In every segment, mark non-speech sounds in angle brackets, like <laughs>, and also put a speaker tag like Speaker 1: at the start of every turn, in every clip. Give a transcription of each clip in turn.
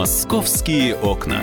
Speaker 1: Московские окна.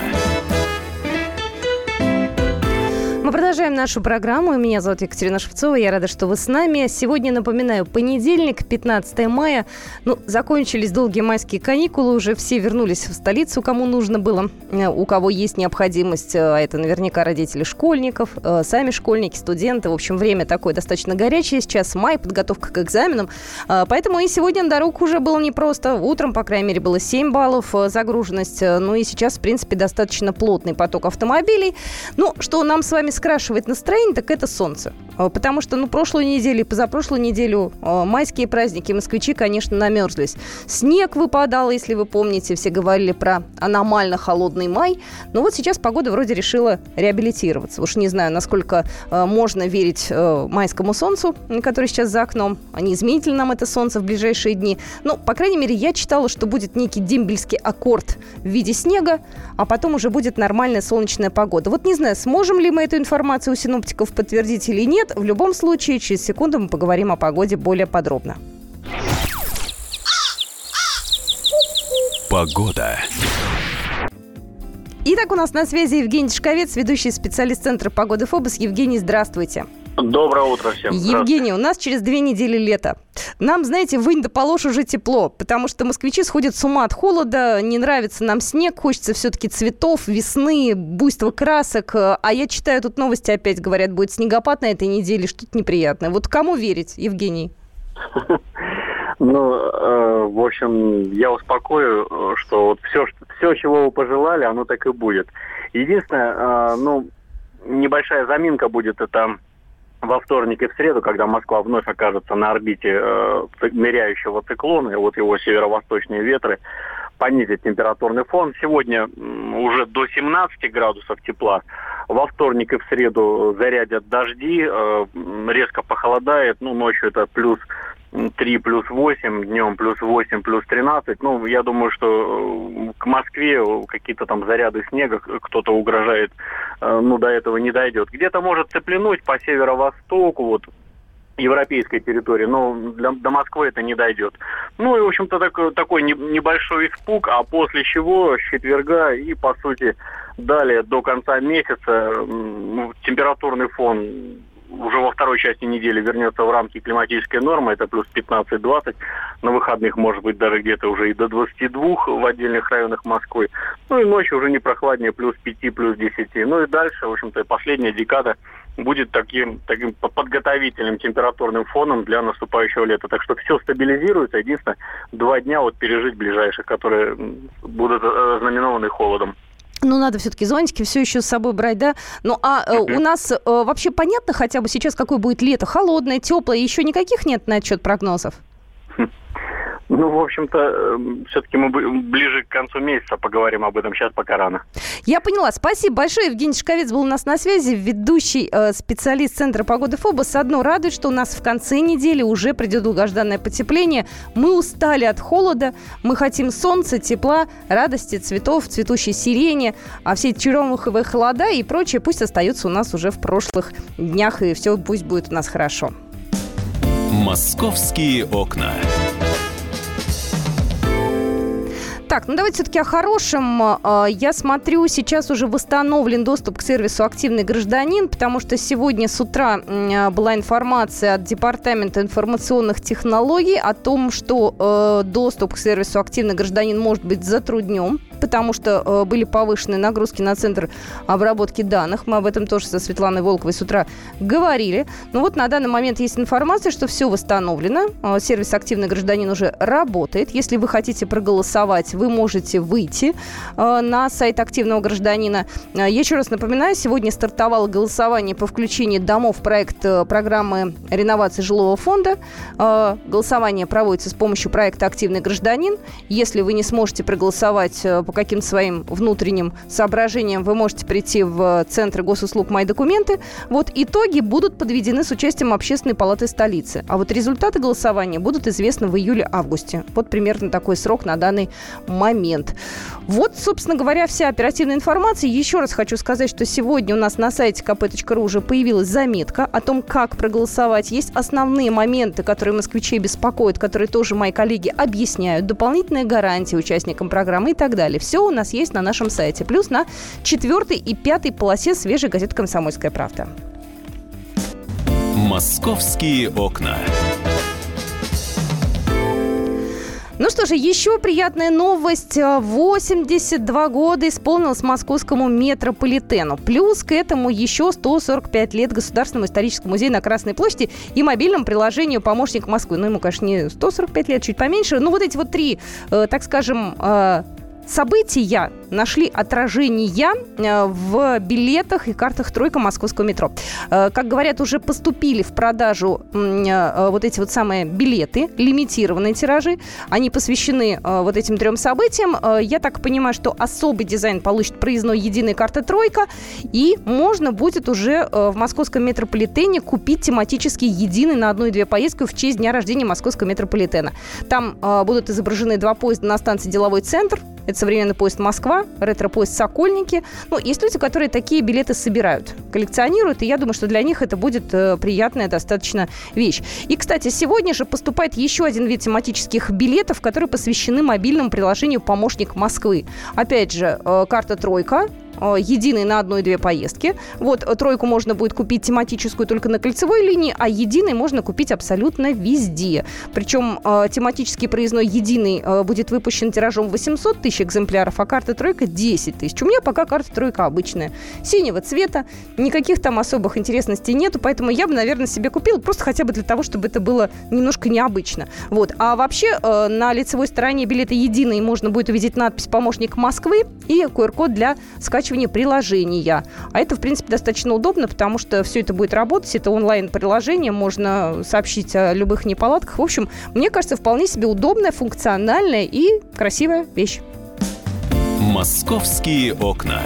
Speaker 2: Мы продолжаем нашу программу. Меня зовут Екатерина Шевцова. Я рада, что вы с нами. Сегодня, напоминаю, понедельник, 15 мая. Ну, закончились долгие майские каникулы. Уже все вернулись в столицу, кому нужно было. Э, у кого есть необходимость. Э, а это наверняка родители школьников, э, сами школьники, студенты. В общем, время такое достаточно горячее. Сейчас май, подготовка к экзаменам. Поэтому и сегодня на дорогу уже было непросто. Утром, по крайней мере, было 7 баллов загруженность. Ну и сейчас, в принципе, достаточно плотный поток автомобилей. Ну, что нам с вами скрашивает настроение, так это солнце. А, потому что, ну, прошлую неделю и позапрошлую неделю а, майские праздники москвичи, конечно, намерзлись. Снег выпадал, если вы помните, все говорили про аномально холодный май. Но вот сейчас погода вроде решила реабилитироваться. Уж не знаю, насколько э, можно верить э, майскому солнцу, который сейчас за окном. А не изменит ли нам это солнце в ближайшие дни? Ну, по крайней мере, я читала, что будет некий дембельский аккорд в виде снега, а потом уже будет нормальная солнечная погода. Вот не знаю, сможем ли мы эту информацию у синоптиков подтвердить или нет. В любом случае, через секунду мы поговорим о погоде более подробно.
Speaker 1: Погода.
Speaker 2: Итак, у нас на связи Евгений Шковец, ведущий специалист Центра погоды ФОБОС. Евгений, здравствуйте.
Speaker 3: Доброе утро всем.
Speaker 2: Евгений, у нас через две недели лето. Нам, знаете, вынь да положь уже тепло, потому что москвичи сходят с ума от холода, не нравится нам снег, хочется все-таки цветов, весны, буйства красок. А я читаю тут новости опять, говорят, будет снегопад на этой неделе, что-то неприятное. Вот кому верить, Евгений? <laughs>
Speaker 3: Ну, э, в общем, я успокою, что вот все, все, чего вы пожелали, оно так и будет. Единственное, э, ну, небольшая заминка будет это во вторник и в среду, когда Москва вновь окажется на орбите э, ныряющего циклона, и вот его северо-восточные ветры понизят температурный фон. Сегодня уже до 17 градусов тепла. Во вторник и в среду зарядят дожди, э, резко похолодает. Ну, ночью это плюс 3 плюс 8, днем плюс 8, плюс 13. Ну, я думаю, что э, к Москве какие-то там заряды снега, кто-то угрожает, э, ну, до этого не дойдет. Где-то может цеплянуть по северо-востоку, вот, европейской территории, но для, до Москвы это не дойдет. Ну и, в общем-то, так, такой не, небольшой испуг, а после чего с четверга и, по сути, далее до конца месяца температурный фон уже во второй части недели вернется в рамки климатической нормы, это плюс 15-20, на выходных может быть даже где-то уже и до 22 в отдельных районах Москвы. Ну и ночью уже не прохладнее, плюс 5, плюс 10. Ну и дальше, в общем-то, последняя декада будет таким, таким подготовительным температурным фоном для наступающего лета. Так что все стабилизируется. Единственное, два дня вот пережить ближайших, которые будут э, знаменованы холодом.
Speaker 2: Ну, надо все-таки зонтики все еще с собой брать, да? Ну, а э, у нас э, вообще понятно хотя бы сейчас, какое будет лето? Холодное, теплое? Еще никаких нет на отчет прогнозов? <laughs>
Speaker 3: Ну, в общем-то, эм, все-таки мы ближе к концу месяца поговорим об этом. Сейчас пока рано.
Speaker 2: Я поняла. Спасибо большое. Евгений Шковец был у нас на связи, ведущий э, специалист Центра погоды ФОБОС. Одно радует, что у нас в конце недели уже придет долгожданное потепление. Мы устали от холода, мы хотим солнца, тепла, радости, цветов, цветущей сирени, а все эти черемуховые холода и прочее пусть остаются у нас уже в прошлых днях, и все пусть будет у нас хорошо.
Speaker 1: «Московские окна».
Speaker 2: Так, ну давайте все-таки о хорошем. А, я смотрю, сейчас уже восстановлен доступ к сервису «Активный гражданин», потому что сегодня с утра была информация от Департамента информационных технологий о том, что э, доступ к сервису «Активный гражданин» может быть затруднен потому что э, были повышенные нагрузки на центр обработки данных. Мы об этом тоже со Светланой Волковой с утра говорили. Но вот на данный момент есть информация, что все восстановлено. Э, сервис «Активный гражданин» уже работает. Если вы хотите проголосовать, вы можете выйти э, на сайт «Активного гражданина». Я еще раз напоминаю, сегодня стартовало голосование по включению домов в проект программы реновации жилого фонда. Голосование проводится с помощью проекта «Активный гражданин». Если вы не сможете проголосовать по каким-то своим внутренним соображениям вы можете прийти в Центр госуслуг «Мои документы». Вот итоги будут подведены с участием Общественной палаты столицы. А вот результаты голосования будут известны в июле-августе. Вот примерно такой срок на данный момент. Вот, собственно говоря, вся оперативная информация. Еще раз хочу сказать, что сегодня у нас на сайте kp.ru уже появилась заметка о том, как проголосовать. Есть основные моменты, которые москвичей беспокоят, которые тоже мои коллеги объясняют. Дополнительные гарантии участникам программы и так далее. Далее. Все у нас есть на нашем сайте. Плюс на четвертой и пятой полосе свежей газеты «Комсомольская правда».
Speaker 1: Московские окна.
Speaker 2: Ну что же, еще приятная новость. 82 года исполнилось московскому метрополитену. Плюс к этому еще 145 лет Государственному историческому музею на Красной площади и мобильному приложению «Помощник Москвы». Ну, ему, конечно, не 145 лет, чуть поменьше. Ну, вот эти вот три, э, так скажем, э, события нашли отражение э, в билетах и картах «Тройка» московского метро. Э, как говорят, уже поступили в продажу э, вот эти вот самые билеты, лимитированные тиражи. Они посвящены вот этим трем событиям. Я так понимаю, что особый дизайн получит проездной единой карта «Тройка», и можно будет уже в московском метрополитене купить тематически единый на одну и две поездки в честь дня рождения московского метрополитена. Там будут изображены два поезда на станции «Деловой центр», это современный поезд «Москва», ретро-поезд «Сокольники». Ну, есть люди, которые такие билеты собирают, коллекционируют, и я думаю, что для них это будет э, приятная достаточно вещь. И, кстати, сегодня же поступает еще один вид тематических билетов, которые посвящены мобильному приложению «Помощник Москвы». Опять же, э, карта «Тройка», единый на одной-две поездки. Вот э, тройку можно будет купить тематическую только на кольцевой линии, а единый можно купить абсолютно везде. Причем э, тематический проездной единый будет выпущен тиражом 800 тысяч экземпляров, а карта тройка 10 тысяч. У меня пока карта тройка обычная. Синего цвета, никаких там особых интересностей нету, поэтому я бы, наверное, себе купила просто хотя бы для того, чтобы это было немножко необычно. Вот. А вообще на лицевой стороне билета единый можно будет увидеть надпись «Помощник Москвы» и QR-код для скачивания скачивания приложения. А это, в принципе, достаточно удобно, потому что все это будет работать. Это онлайн-приложение, можно сообщить о любых неполадках. В общем, мне кажется, вполне себе удобная, функциональная и красивая вещь.
Speaker 1: Московские окна.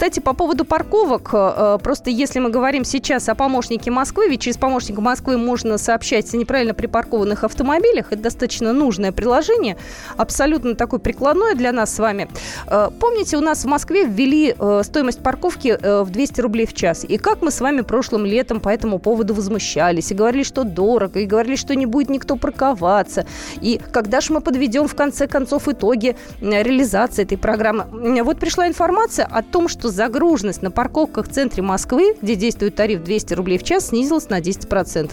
Speaker 2: Кстати, по поводу парковок, э, просто если мы говорим сейчас о помощнике Москвы, ведь через помощника Москвы можно сообщать о неправильно припаркованных автомобилях, это достаточно нужное приложение, абсолютно такое прикладное для нас с вами. Э, помните, у нас в Москве ввели э, стоимость парковки в 200 рублей в час. И как мы с вами прошлым летом по этому поводу возмущались и говорили, что дорого, и говорили, что не будет никто парковаться. И когда же мы подведем в конце концов итоги реализации этой программы? Вот пришла информация о том, что загруженность на парковках в центре Москвы, где действует тариф 200 рублей в час, снизилась на 10%.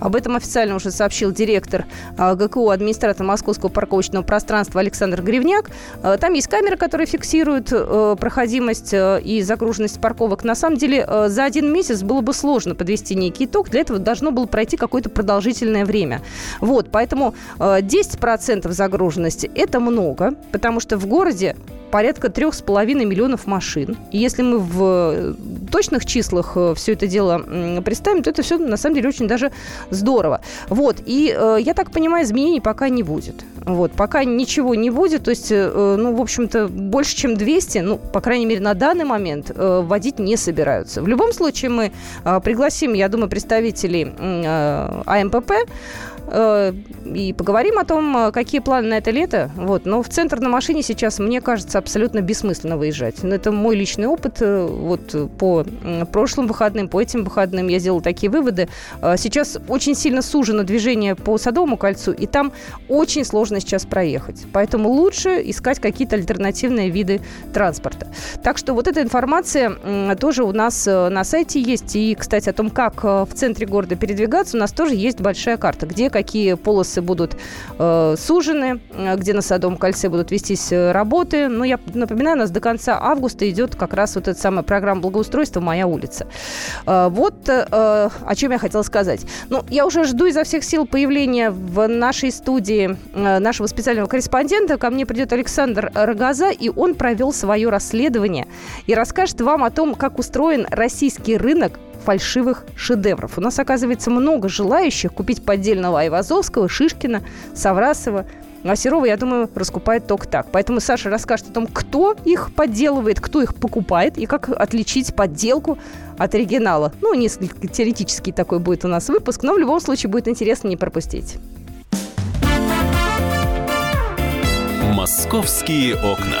Speaker 2: Об этом официально уже сообщил директор а, ГКУ, администратор московского парковочного пространства Александр Гривняк. А, там есть камеры, которые фиксируют э, проходимость э, и загруженность парковок. На самом деле э, за один месяц было бы сложно подвести некий итог. Для этого должно было пройти какое-то продолжительное время. Вот, поэтому 10% загруженности – это много, потому что в городе порядка трех с половиной миллионов машин. Если мы в э, точных числах э, все это дело представим, то это все на самом деле очень даже здорово. Вот. И э, я так понимаю, изменений пока не будет. Вот. Пока ничего не будет, то есть, ну, в общем-то, больше, чем 200, ну, по крайней мере, на данный момент вводить не собираются. В любом случае мы пригласим, я думаю, представителей АМПП и поговорим о том, э, какие планы на это лето. Вот. Но в центр на машине сейчас, мне кажется, абсолютно бессмысленно выезжать. Но это мой личный опыт. Э, вот по прошлым выходным, по этим выходным я сделала такие выводы. Сейчас очень сильно сужено движение по Садовому кольцу, и там очень сложно сейчас проехать. Поэтому лучше искать какие-то альтернативные виды транспорта. Так что вот эта информация тоже у нас на сайте есть. И, кстати, о том, как в центре города передвигаться, у нас тоже есть большая карта, где какие полосы будут э, сужены, э, где на Садовом кольце будут вестись э, работы. Но я напоминаю, у нас до конца августа идет как раз вот эта самая программа благоустройства «Моя улица». Э, вот э, о чем я хотела сказать. Ну, я уже жду изо всех сил появления в нашей студии э, нашего специального корреспондента. Ко мне придет Александр Рогоза, и он провел свое расследование и расскажет вам о том, как устроен российский рынок фальшивых шедевров. У нас, оказывается, много желающих купить поддельного Айвазовского, Шишкина, Саврасова, а Серова, я думаю, раскупает только так. Поэтому Саша расскажет о том, кто их подделывает, кто их покупает и как отличить подделку от оригинала. Ну, несколько теоретический такой будет у нас выпуск, но в любом случае будет интересно не пропустить.
Speaker 1: Московские окна.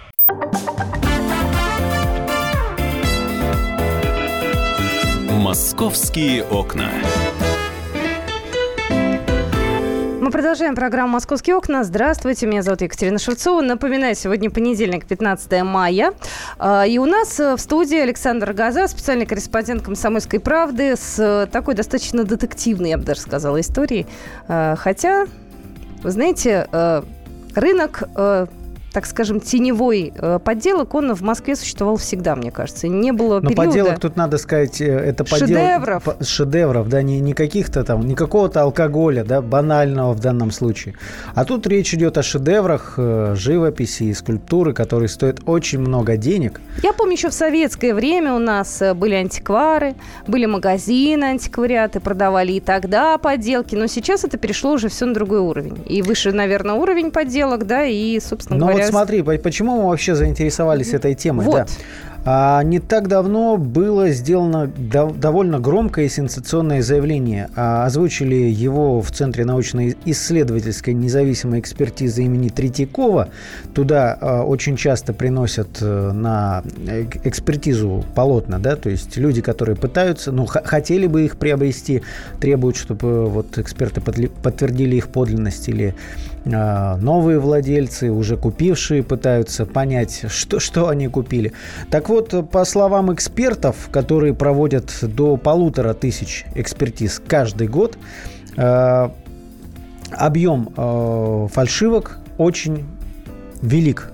Speaker 1: Московские окна.
Speaker 2: Мы продолжаем программу «Московские окна». Здравствуйте, меня зовут Екатерина Шевцова. Напоминаю, сегодня понедельник, 15 мая. А, И у нас э, в студии Александр Газа, специальный корреспондент «Комсомольской правды» с э, такой достаточно детективной, я бы даже сказала, историей. А, Хотя, вы знаете, э, рынок так скажем, теневой э, подделок, он в Москве существовал всегда, мне кажется. Не было
Speaker 4: Но
Speaker 2: периода...
Speaker 4: подделок тут надо сказать, э, это подделок...
Speaker 2: Шедевров.
Speaker 4: по- Шедевров, да, не, не каких-то там, не какого-то алкоголя, да, банального в данном случае. А тут речь идет о шедеврах э, живописи и скульптуры, которые стоят очень много денег.
Speaker 2: Я помню, еще в советское время у нас были антиквары, были магазины антиквариаты, продавали и тогда подделки, но сейчас это перешло уже все на другой уровень. И выше, наверное, уровень подделок, да, и, собственно
Speaker 4: Но
Speaker 2: говоря...
Speaker 4: вот смотри, по- почему мы вообще заинтересовались этой темой?
Speaker 2: Вот.
Speaker 4: Да. А, не так давно было сделано дов- довольно громкое и сенсационное заявление. А, озвучили его в Центре научно-исследовательской независимой экспертизы имени Третьякова. Туда а, очень часто приносят э, на экспертизу полотна, да, то есть люди, которые пытаются, ну, хотели бы их приобрести, требуют, чтобы вот эксперты подтвердили их подлинность или новые владельцы, уже купившие, пытаются понять, что, что они купили. Так вот, по словам экспертов, которые проводят до полутора тысяч экспертиз каждый год, а, объем а, фальшивок очень велик.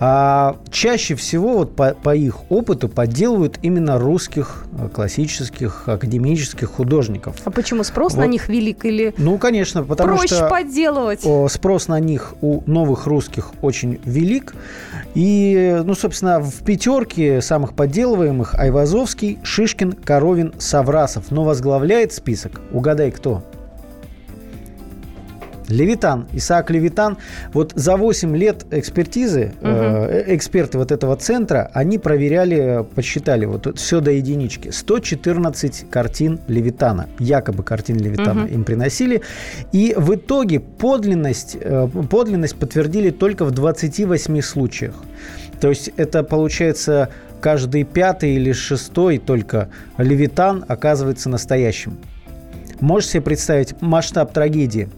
Speaker 4: А чаще всего, вот по, по их опыту, подделывают именно русских э, классических академических художников.
Speaker 2: А почему спрос на
Speaker 4: Вот.
Speaker 2: них велик или
Speaker 4: Ну, конечно, потому
Speaker 2: проще
Speaker 4: что...
Speaker 2: подделывать?
Speaker 4: Спрос на них у новых русских очень велик. И, ну, собственно, в пятерке самых подделываемых Айвазовский, Шишкин, Коровин, Саврасов. Но возглавляет список, угадай кто? Левитан, Исаак Левитан. Вот за 8 лет экспертизы э, эксперты вот этого центра, они проверяли, подсчитали вот все до единички. 114 картин Левитана, якобы картин Левитана
Speaker 2: Мгм.
Speaker 4: им приносили. И в итоге подлинность, э, подлинность подтвердили только в 28 случаях. То есть это получается каждый пятый или шестой только Левитан оказывается настоящим. Можешь себе представить масштаб трагедии?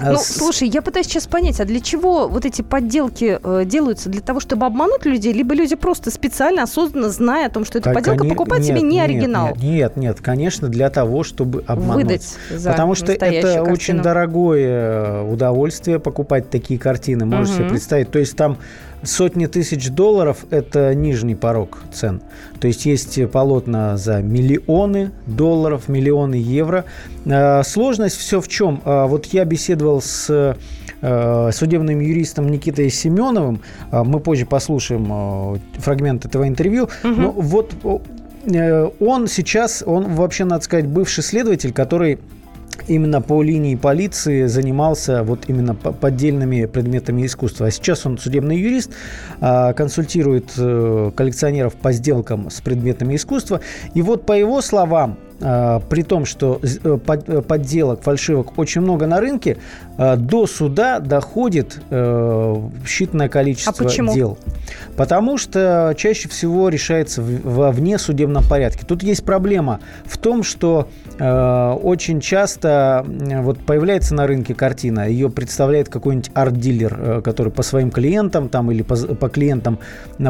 Speaker 4: А
Speaker 2: Ну,
Speaker 4: с-
Speaker 2: слушай, я пытаюсь сейчас понять, а для чего вот эти подделки э, делаются? Для того, чтобы обмануть людей? Либо люди просто специально, осознанно, зная о том, что это
Speaker 4: Кон-
Speaker 2: подделка,
Speaker 4: коне-
Speaker 2: покупают себе
Speaker 4: нет,
Speaker 2: не
Speaker 4: нет,
Speaker 2: оригинал?
Speaker 4: Нет, нет, нет, конечно, для того, чтобы обмануть.
Speaker 2: Выдать за
Speaker 4: Потому что это
Speaker 2: настоящую
Speaker 4: очень
Speaker 2: картину.
Speaker 4: дорогое э, удовольствие покупать такие картины. Можете себе
Speaker 2: Мгм.
Speaker 4: представить. То есть там сотни тысяч долларов – это нижний порог цен. То есть есть полотна за миллионы долларов, миллионы евро. Э, Сложность все в чем? Э, Вот я беседовал с э, судебным юристом Никитой Семеновым. Э, Мы позже послушаем э, фрагмент этого интервью.
Speaker 2: Мгм.
Speaker 4: Ну, вот о, э, он сейчас, он вообще, надо сказать, бывший следователь, который именно по линии полиции занимался вот именно по- поддельными предметами искусства. А сейчас он судебный юрист, консультирует коллекционеров по сделкам с предметами искусства. И вот по его словам, при том, что э, э, подделок, фальшивок очень много на рынке, а, до суда доходит э, считанное количество
Speaker 2: А почему?
Speaker 4: дел. Потому что чаще всего решается во внесудебном порядке. Тут есть проблема в том, что очень часто вот появляется на рынке картина, ее представляет какой-нибудь арт-дилер, который по своим клиентам там, или по, по клиентам,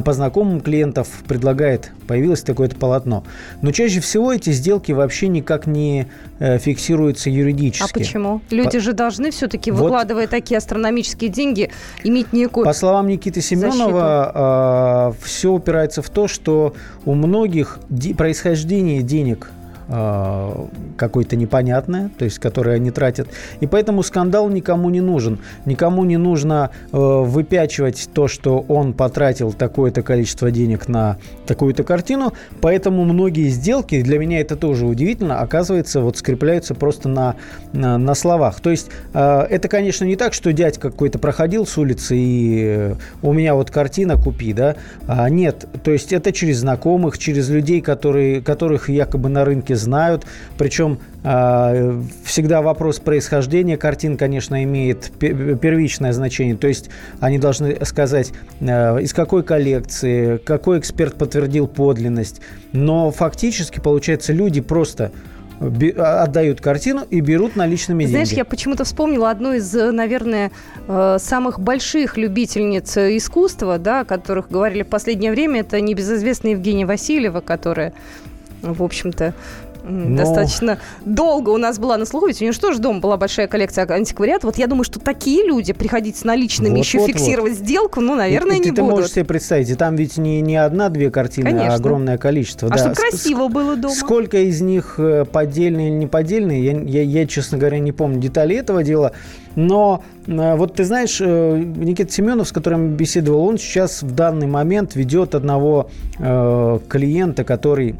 Speaker 4: по знакомым клиентов предлагает, появилось такое-то полотно. Но чаще всего эти сделки вообще никак не э, фиксируются
Speaker 2: А
Speaker 4: юридически.
Speaker 2: почему? Люди же должны все-таки,
Speaker 4: Вот.
Speaker 2: выкладывая такие астрономические деньги, иметь некую...
Speaker 4: По словам Никиты Семенова, все упирается в то, что у многих происхождение денег э, какое-то непонятное, то есть которое они тратят. И поэтому скандал никому не нужен. Никому не нужно э, выпячивать то, что он потратил такое-то количество денег на такую-то картину. Поэтому многие сделки, для меня это тоже удивительно, оказывается, вот скрепляются просто на, на, на словах. То есть э, это, конечно, не так, что дядька какой-то проходил с улицы и э, у меня вот картина купи, да? А, нет, то есть это через знакомых, через людей, которые, которых якобы на рынке знают. Причем а, всегда вопрос происхождения картин, конечно, имеет первичное значение. То есть они должны сказать, а, из какой коллекции, какой эксперт подтвердил подлинность. Но фактически, получается, люди просто а, отдают картину и берут наличными
Speaker 2: Знаешь,
Speaker 4: деньги.
Speaker 2: я почему-то вспомнила одну из, наверное, э, самых больших любительниц искусства, да, о которых говорили в последнее время. Это небезызвестная Евгения Васильева, которая, в общем-то, но... достаточно долго у нас была на слуху, ведь у нее же тоже дома была большая коллекция антиквариата. Вот я думаю, что такие люди приходить с наличными, вот, еще вот, фиксировать вот. сделку, ну, наверное, и, не
Speaker 4: ты
Speaker 2: будут.
Speaker 4: Ты можешь себе представить, и там ведь не, не одна-две картины, а
Speaker 2: Конечно.
Speaker 4: а огромное количество.
Speaker 2: А
Speaker 4: да.
Speaker 2: чтобы красиво было дома.
Speaker 4: Сколько из них э, поддельные или не поддельные, я, я, я, честно говоря, не помню детали этого дела. Но э, вот ты знаешь, э, Никита Семенов, с которым беседовал, он сейчас в данный момент ведет одного э, клиента, который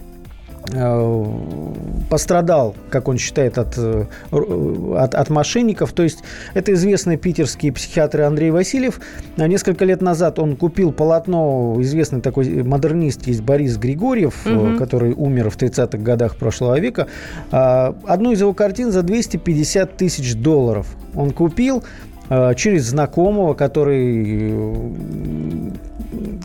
Speaker 4: пострадал, как он считает, от, э, от, от мошенников. То есть это известный питерский психиатр Андрей Васильев. Несколько лет назад он купил полотно, известный такой модернист есть Борис Григорьев, угу. который умер в 30-х годах прошлого века. Одну из его картин за 250 тысяч долларов он купил через знакомого, который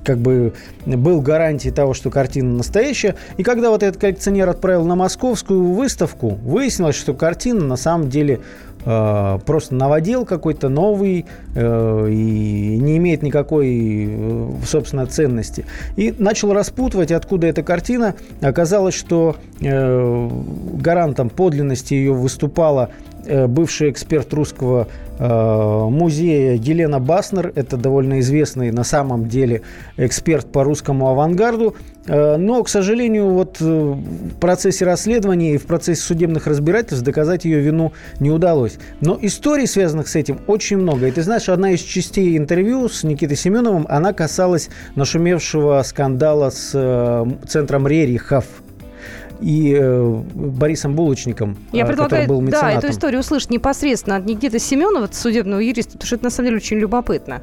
Speaker 4: как бы был гарантией того, что картина настоящая. И когда вот этот коллекционер отправил на московскую выставку, выяснилось, что картина на самом деле э, просто новодел какой-то новый э, и не имеет никакой, э, собственно, ценности. И начал распутывать, откуда эта картина. Оказалось, что э, гарантом подлинности ее выступала э, бывший эксперт русского Э, музея Елена Баснер. Это довольно известный на самом деле эксперт по русскому авангарду. Э, но, к сожалению, вот э, в процессе расследования и в процессе судебных разбирательств доказать ее вину не удалось. Но историй, связанных с этим, очень много. И ты знаешь, одна из частей интервью с Никитой Семеновым, она касалась нашумевшего скандала с центром Рерихов – и э, Борисом Булочником,
Speaker 2: Я
Speaker 4: э,
Speaker 2: предлагаю,
Speaker 4: был
Speaker 2: да, эту историю услышать непосредственно от Никиты Семенова, судебного юриста, потому что это на самом деле очень любопытно.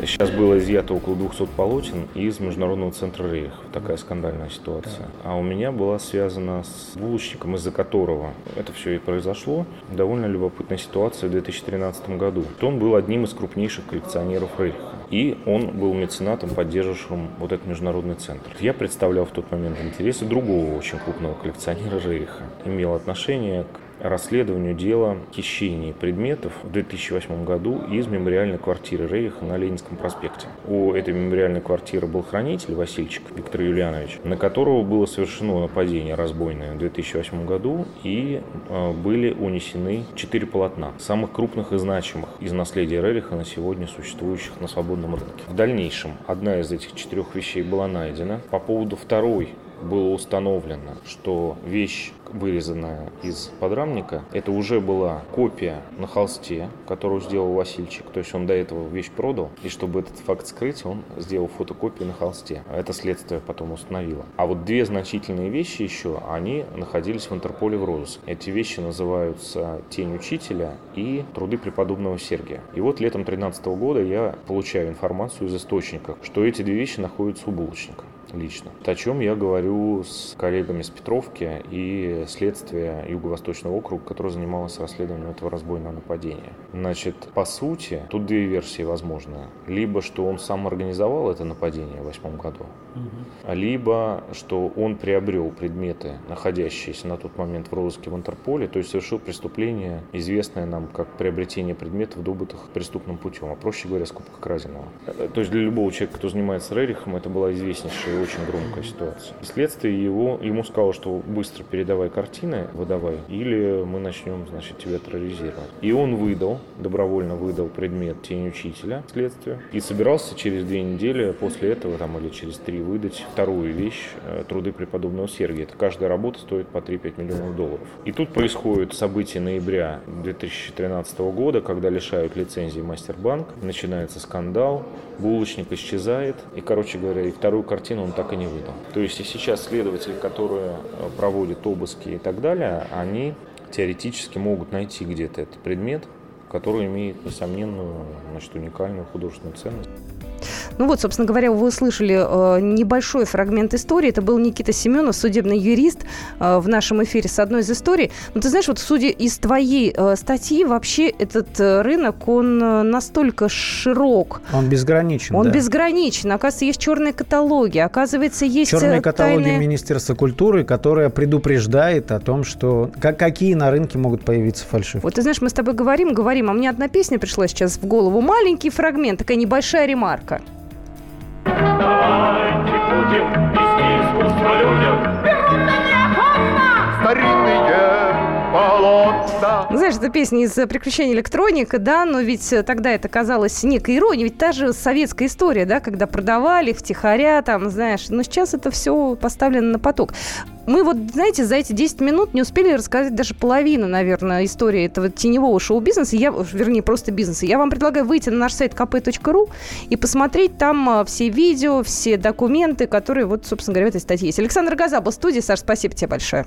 Speaker 5: Сейчас было изъято около 200 полотен из Международного центра Рейх. Такая скандальная ситуация. А у меня была связана с булочником, из-за которого это все и произошло. Довольно любопытная ситуация в 2013 году. Он был одним из крупнейших коллекционеров Рейха. И он был меценатом, поддерживавшим вот этот международный центр. Я представлял в тот момент интересы другого очень крупного коллекционера Рейха. Имел отношение к расследованию дела хищения предметов в 2008 году из мемориальной квартиры Рейха на Ленинском проспекте. У этой мемориальной квартиры был хранитель Васильчик Виктор Юлианович, на которого было совершено нападение разбойное в 2008 году и э, были унесены четыре полотна, самых крупных и значимых из наследия Рериха на сегодня существующих на свободном рынке. В дальнейшем одна из этих четырех вещей была найдена. По поводу второй было установлено, что вещь, вырезанная из подрамника, это уже была копия на холсте, которую сделал Васильчик. То есть он до этого вещь продал, и чтобы этот факт скрыть, он сделал фотокопию на холсте. Это следствие потом установило. А вот две значительные вещи еще, они находились в Интерполе в розыске. Эти вещи называются «Тень учителя» и «Труды преподобного Сергия». И вот летом 2013 года я получаю информацию из источника, что эти две вещи находятся у булочника лично. О чем я говорю с коллегами с Петровки и следствия Юго-Восточного округа, которое занималось расследованием этого разбойного нападения. Значит, по сути, тут две версии возможны. Либо, что он сам организовал это нападение в восьмом году, угу. либо, что он приобрел предметы, находящиеся на тот момент в розыске в Интерполе, то есть совершил преступление, известное нам как приобретение предметов, добытых преступным путем, а проще говоря, скупка краденого. То есть для любого человека, кто занимается Рерихом, это была известнейшая очень громкая ситуация. Следствие его, ему сказало, что быстро передавай картины, выдавай, или мы начнем, значит, тебя терроризировать. И он выдал, добровольно выдал предмет «Тень учителя» следствию, и собирался через две недели после этого, там, или через три, выдать вторую вещь э, «Труды преподобного Сергия». Это каждая работа стоит по 3-5 миллионов долларов. И тут происходит событие ноября 2013 года, когда лишают лицензии Мастербанк, начинается скандал, булочник исчезает, и, короче говоря, и вторую картину он так и не выдал. То есть и сейчас следователи, которые э, проводят обыски и так далее, они теоретически могут найти где-то этот предмет, который имеет несомненную, значит, уникальную художественную ценность.
Speaker 2: Ну вот, собственно говоря, вы услышали э, небольшой фрагмент истории. Это был Никита Семенов, судебный юрист э, в нашем эфире с одной из историй. Но ты знаешь, вот судя из твоей э, статьи, вообще этот э, рынок, он э, настолько широк.
Speaker 4: Он безграничен,
Speaker 2: Он
Speaker 4: да.
Speaker 2: безграничен. Оказывается, есть черные каталоги. Оказывается, есть
Speaker 4: Черные
Speaker 2: э,
Speaker 4: каталоги
Speaker 2: тайные...
Speaker 4: Министерства культуры, которое предупреждает о том, что как, какие на рынке могут появиться фальшивки.
Speaker 2: Вот ты знаешь, мы с тобой говорим, говорим, а мне одна песня пришла сейчас в голову. Маленький фрагмент, такая небольшая ремарка.
Speaker 6: Давайте
Speaker 2: Знаешь, это песня из «Приключений электроника», да, но ведь э, тогда это казалось некой иронией, ведь та же советская история, да, когда продавали втихаря, там, знаешь, но сейчас это все поставлено на поток. Мы вот, знаете, за эти 10 минут не успели рассказать даже половину, наверное, истории этого теневого шоу-бизнеса, я, вернее, просто бизнеса. Я вам предлагаю выйти на наш сайт kp.ru и посмотреть там а, все видео, все документы, которые, вот, собственно говоря, в этой статье есть. Александр Газа был в студии. Саш, спасибо тебе большое.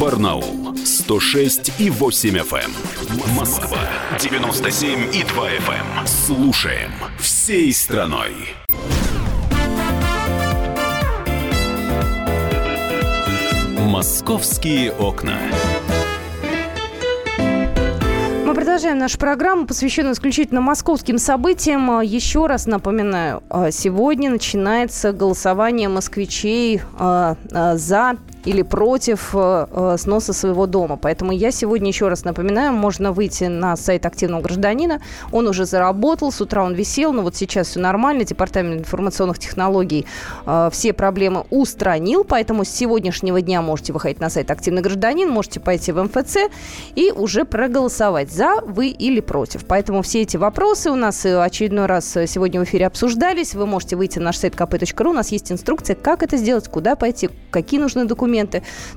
Speaker 1: Барнаул 106 и 8 FM. Москва 97 и 2 FM. Слушаем всей страной. Московские окна.
Speaker 2: Мы продолжаем нашу программу, посвященную исключительно московским событиям. А, Еще раз напоминаю, а, сегодня начинается голосование москвичей а, за или против э, э, сноса своего дома. Поэтому я сегодня еще раз напоминаю, можно выйти на сайт активного гражданина. Он уже заработал, с утра он висел, но вот сейчас все нормально. Департамент информационных технологий э, все проблемы устранил, поэтому с сегодняшнего дня можете выходить на сайт активный гражданин, можете пойти в МФЦ и уже проголосовать за вы или против. Поэтому все эти вопросы у нас очередной раз сегодня в эфире обсуждались. Вы можете выйти на наш сайт kp.ru, у нас есть инструкция, как это сделать, куда пойти, какие нужны документы.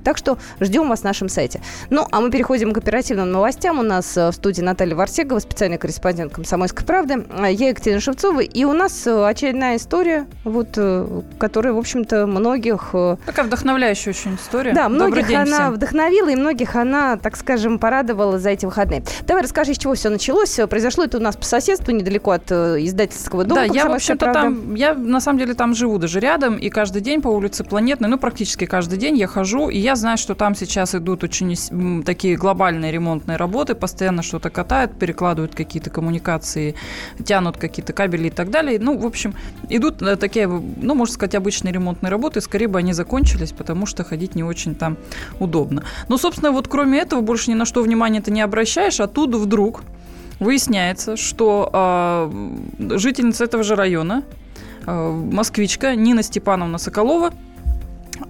Speaker 2: Так что ждем вас на нашем сайте. Ну, а мы переходим к оперативным новостям. У нас э, в студии Наталья Варсегова, специальный корреспондент «Комсомольской правды». А Я Екатерина Шевцова. И у нас э, очередная история, вот, э, которая, в общем-то, многих...
Speaker 7: Такая вдохновляющая очень история.
Speaker 2: Да, многих
Speaker 7: день
Speaker 2: она
Speaker 7: всем.
Speaker 2: вдохновила, и многих она, так скажем, порадовала за эти выходные. Давай расскажи, с чего все началось. Произошло это у нас по соседству, недалеко от издательского дома.
Speaker 7: Да, я, в
Speaker 2: «Комсомольская
Speaker 7: общем-то,
Speaker 2: правда».
Speaker 7: там, я на самом деле там живу даже рядом, и каждый день по улице Планетной, ну, практически каждый день я хожу, и я знаю, что там сейчас идут очень такие глобальные ремонтные работы, постоянно что-то катают, перекладывают какие-то коммуникации, тянут какие-то кабели и так далее. Ну, в общем, идут э, такие, ну, можно сказать, обычные ремонтные работы, скорее бы они закончились, потому что ходить не очень там удобно. Но, собственно, вот кроме этого больше ни на что внимания ты не обращаешь, оттуда вдруг выясняется, что э, жительница этого же района, э, москвичка Нина Степановна Соколова,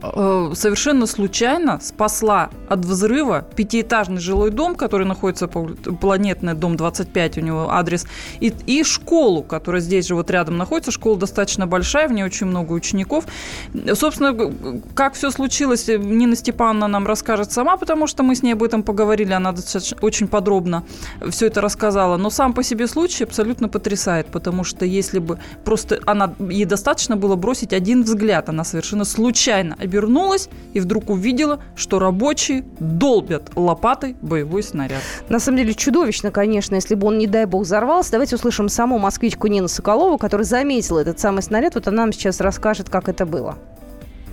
Speaker 7: э, совершенно случайно спасла от взрыва пятиэтажный жилой дом, который находится по планетный дом 25, у него адрес, и, и школу, которая здесь же вот рядом находится. Школа достаточно большая, в ней очень много учеников. Собственно, как все случилось, э, Нина Степановна нам расскажет сама, потому что мы с ней об этом поговорили, она достаточно, очень подробно все это рассказала. Но сам по себе случай абсолютно потрясает, потому что если бы просто она, ей достаточно было бросить один взгляд, она совершенно случайно обернулась и вдруг увидела, что рабочие долбят лопатой боевой снаряд.
Speaker 2: На самом деле чудовищно, конечно, если бы он, не дай бог, взорвался. Давайте услышим саму москвичку Нину Соколову, которая заметила этот самый снаряд. Вот она нам сейчас расскажет, как это было.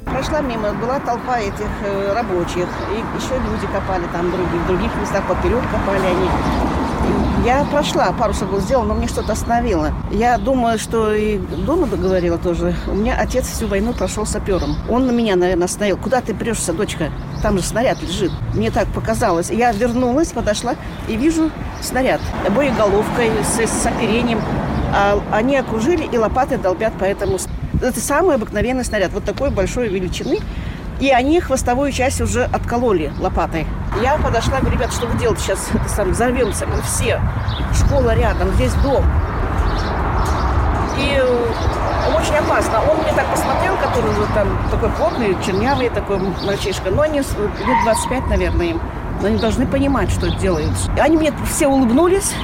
Speaker 8: прошла мимо, была толпа этих э, рабочих. И еще люди копали там другие, в других местах поперек копали они. Я прошла, пару шагов сделала, но мне что-то остановило. Я думаю, что и дома договорила тоже. У меня отец всю войну прошел сапером. Он на меня, наверное, остановил. Куда ты прешься, дочка? Там же снаряд лежит. Мне так показалось. Я вернулась, подошла и вижу снаряд. Боеголовкой, с, с оперением. А они окружили и лопаты долбят по этому. Это самый обыкновенный снаряд. Вот такой большой величины. И они хвостовую часть уже откололи лопатой. Я подошла, говорю, ребят, что вы делаете сейчас? Это сам, взорвемся мы все. Школа рядом, здесь дом. И э, очень опасно. Он мне так посмотрел, который вот там такой плотный, чернявый такой мальчишка. Но они лет 25, наверное, им. Но они должны понимать, что делают. И они мне все улыбнулись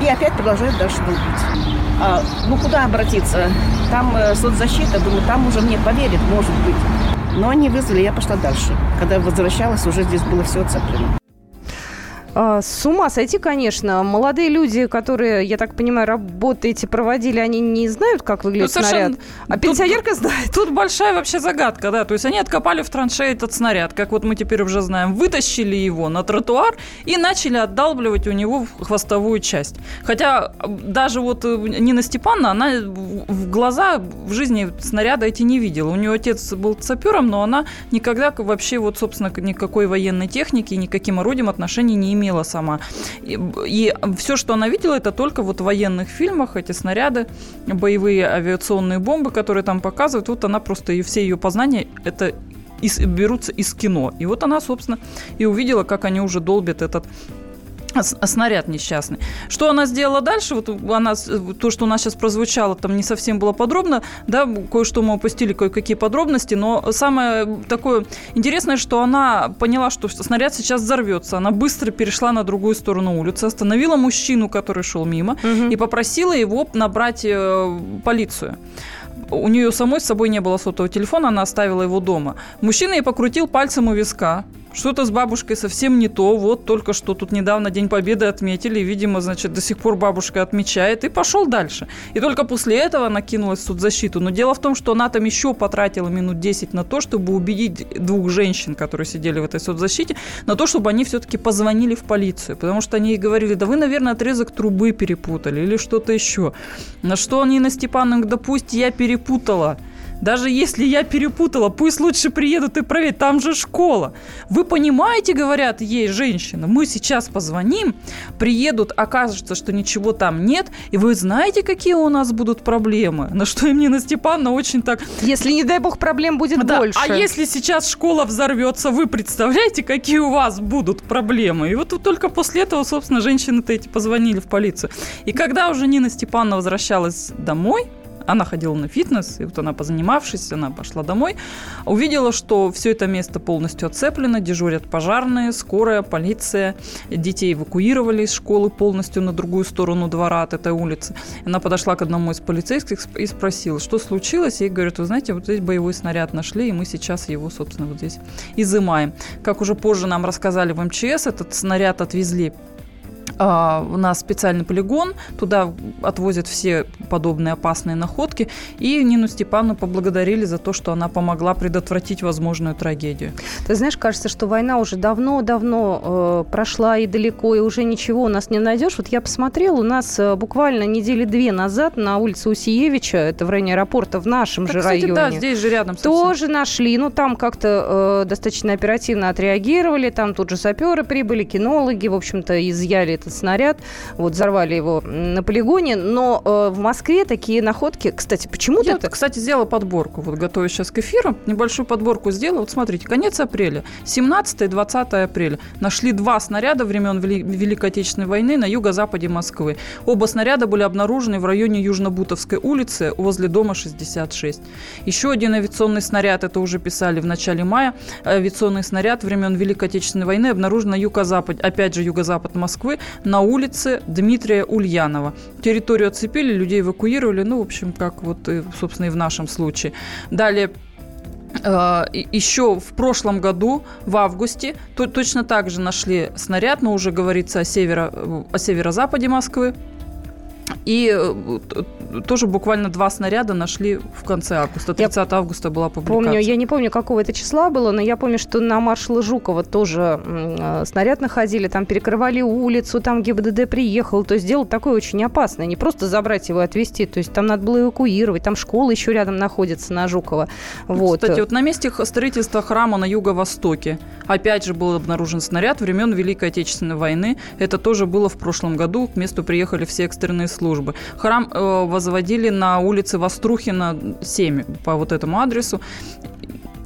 Speaker 8: и опять продолжают дальше долбить. А, ну, куда обратиться? Там э, соцзащита, думаю, там уже мне поверят, может быть. Но они вызвали, я пошла дальше. Когда возвращалась, уже здесь было все оцеплено.
Speaker 2: А, с ума сойти, конечно. Молодые люди, которые, я так понимаю, работы эти проводили, они не знают, как выглядит ну, снаряд. А тут, пенсионерка знает.
Speaker 7: Тут большая вообще загадка, да. То есть они откопали в траншее этот снаряд, как вот мы теперь уже знаем, вытащили его на тротуар и начали отдалбливать у него хвостовую часть. Хотя даже вот э, Нина Степановна, она в глаза в жизни снаряда эти не видела. У нее отец был сапером, но она никогда вообще вот, собственно, никакой военной техники, никаким орудием отношений не имела имела сама. И, и все, что она видела, это только вот в военных фильмах, эти снаряды, боевые авиационные бомбы, которые там показывают. Вот она просто, и все ее познания, это из, берутся из кино. И вот она, собственно, и увидела, как они уже долбят этот снаряд несчастный. Что она сделала дальше? Вот она, то, что у нас сейчас прозвучало, там не совсем было подробно, да, кое-что мы упустили, кое-какие подробности, но самое такое интересное, что она поняла, что снаряд сейчас взорвется. Она быстро перешла на другую сторону улицы, остановила мужчину, который шел мимо, угу. и попросила его набрать э, полицию у нее самой с собой не было сотового телефона, она оставила его дома. Мужчина ей покрутил пальцем у виска, что-то с бабушкой совсем не то. Вот только что тут недавно День Победы отметили. Видимо, значит, до сих пор бабушка отмечает. И пошел дальше. И только после этого она кинулась в. Но дело в том, что она там еще потратила минут 10 на то, чтобы убедить двух женщин, которые сидели в этой соцзащите, на то, чтобы они все-таки позвонили в полицию. Потому что они ей говорили, да вы, наверное, отрезок трубы перепутали или что-то еще. На что Нина Степановна, да пусть я перепутала. Даже если я перепутала, пусть лучше приедут и проверят, там же школа. Вы понимаете, говорят ей женщина, мы сейчас позвоним, приедут, окажется, что ничего там нет, и вы знаете, какие у нас будут проблемы. На что им Нина Степановна очень так...
Speaker 2: Если, не дай бог, проблем будет
Speaker 7: да,
Speaker 2: больше.
Speaker 7: А если сейчас школа взорвется, вы представляете, какие у вас будут проблемы? И вот только после этого, собственно, женщины-то эти позвонили в полицию. И когда уже Нина Степановна возвращалась домой, она ходила на фитнес, и вот она, позанимавшись, она пошла домой, увидела, что все это место полностью оцеплено, дежурят пожарные, скорая, полиция, детей эвакуировали из школы полностью на другую сторону двора от этой улицы. Она подошла к одному из полицейских и спросила, что случилось, и ей говорят, вы знаете, вот здесь боевой снаряд нашли, и мы сейчас его, собственно, вот здесь изымаем. Как уже позже нам рассказали в МЧС, этот снаряд отвезли а, у нас специальный полигон, туда отвозят все подобные опасные находки. И Нину Степановну поблагодарили за то, что она помогла предотвратить возможную трагедию.
Speaker 2: Ты знаешь, кажется, что война уже давно-давно э, прошла и далеко, и уже ничего у нас не найдешь. Вот я посмотрел, у нас э, буквально недели две назад на улице Усиевича, это в районе аэропорта, в нашем так, же кстати, районе.
Speaker 7: да, здесь же рядом.
Speaker 2: Совсем. Тоже нашли, ну там как-то э, достаточно оперативно отреагировали, там тут же саперы прибыли, кинологи, в общем-то, изъяли этот снаряд, вот взорвали его на полигоне, но э, в Москве такие находки, кстати, почему-то...
Speaker 7: Я, это... кстати, сделала подборку, вот готовясь сейчас к эфиру, небольшую подборку сделала, вот смотрите, конец апреля, 17-20 апреля, нашли два снаряда времен Великой Отечественной войны на юго-западе Москвы. Оба снаряда были обнаружены в районе Южно-Бутовской улицы возле дома 66. Еще один авиационный снаряд, это уже писали в начале мая, авиационный снаряд времен Великой Отечественной войны обнаружен на юго-запад, опять же юго-запад Москвы, на улице Дмитрия Ульянова. Территорию оцепили, людей эвакуировали, ну, в общем, как вот, собственно, и в нашем случае. Далее э, еще в прошлом году, в августе, то, точно так же нашли снаряд, но уже говорится о, северо, о северо-западе Москвы. И э, тоже буквально два снаряда нашли в конце августа. 30 я августа была публикация.
Speaker 2: Помню, я не помню, какого это числа было, но я помню, что на маршала Жукова тоже э, снаряд находили, там перекрывали улицу, там ГИБДД приехал. То есть дело такое очень опасное. Не просто забрать его и отвезти. То есть там надо было эвакуировать. Там школа еще рядом находится на Жукова.
Speaker 7: Вот. Кстати, вот на месте строительства храма на юго-востоке опять же был обнаружен снаряд времен Великой Отечественной войны. Это тоже было в прошлом году. К месту приехали все экстренные службы. Храм э, возводили на улице Вострухина 7 по вот этому адресу.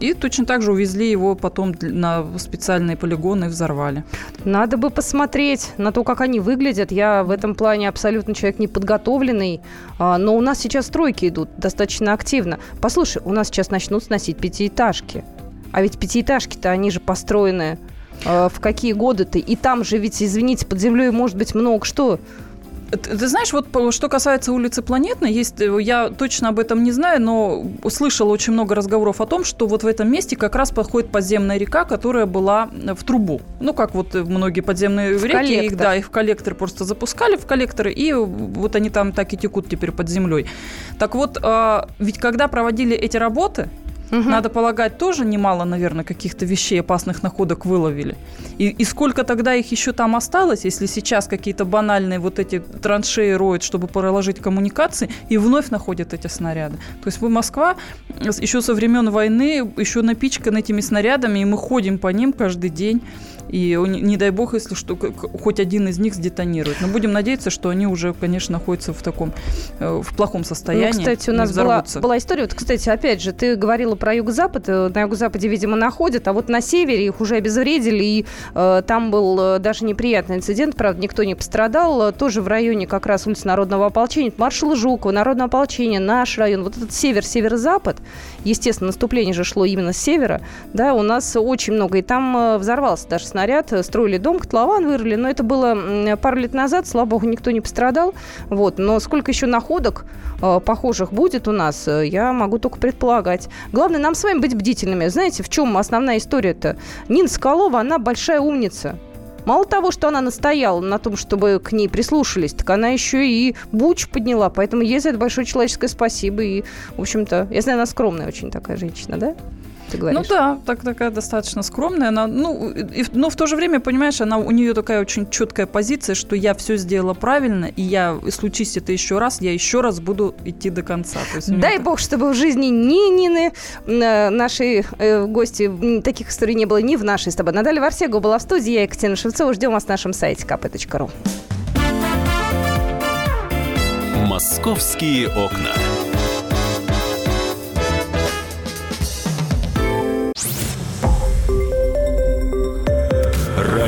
Speaker 7: И точно так же увезли его потом на специальные полигоны и взорвали.
Speaker 2: Надо бы посмотреть на то, как они выглядят. Я в этом плане абсолютно человек неподготовленный. А, но у нас сейчас стройки идут достаточно активно. Послушай, у нас сейчас начнут сносить пятиэтажки. А ведь пятиэтажки-то, они же построены а, в какие годы-то? И там же ведь, извините, под землей может быть много что.
Speaker 7: Ты, ты знаешь, вот что касается улицы Планетной, есть, э, я точно об этом не знаю, но услышала очень много разговоров о том, что вот в этом месте как раз подходит подземная река, которая была в трубу. Ну, как вот многие подземные в реки, их, да, их в коллектор просто запускали в коллекторы, и вот они там так и текут теперь под землей. Так вот, а, ведь когда проводили эти работы, Угу. Надо полагать, тоже немало, наверное, каких-то вещей, опасных находок выловили. И, и сколько тогда их еще там осталось, если сейчас какие-то банальные вот эти траншеи роют, чтобы проложить коммуникации, и вновь находят эти снаряды. То есть Москва еще со времен войны еще напичкана этими снарядами, и мы ходим по ним каждый день. И не дай бог, если что, хоть один из них сдетонирует. Но будем надеяться, что они уже, конечно, находятся в таком, э, в плохом ну, состоянии. Ну,
Speaker 2: кстати, у нас была, была история, вот, кстати, опять же, ты говорила про юго-запад, э, на юго-западе, видимо, находят, а вот на севере их уже обезвредили, и э, там был э, даже неприятный инцидент, правда, никто не пострадал, тоже в районе как раз улицы Народного ополчения, маршала Жукова, Народного ополчения, наш район, вот этот север, северо-запад, естественно, наступление же шло именно с севера, да, у нас очень много, и там взорвался даже снаряд строили дом, котлован вырыли, но это было пару лет назад, слава богу, никто не пострадал. Вот. Но сколько еще находок э, похожих будет у нас, э, я могу только предполагать. Главное нам с вами быть бдительными. Знаете, в чем основная история-то? Нина Соколова, она большая умница. Мало того, что она настояла на том, чтобы к ней прислушались, так она еще и буч подняла. Поэтому ей за это большое человеческое спасибо. И, в общем-то, я знаю, она скромная очень такая женщина, да?
Speaker 7: Ты говоришь. Ну да, так, такая достаточно скромная. Она, ну, и, но в то же время, понимаешь, она, у нее такая очень четкая позиция, что я все сделала правильно, и я, случись это еще раз, я еще раз буду идти до конца.
Speaker 2: Дай бог, чтобы в жизни ни Нины, э, нашей э, гости, таких историй не было ни в нашей с тобой. Наталья Варсегова была в студии, я Екатерина Шевцова. Ждем вас на нашем сайте kp.ru.
Speaker 1: Московские окна.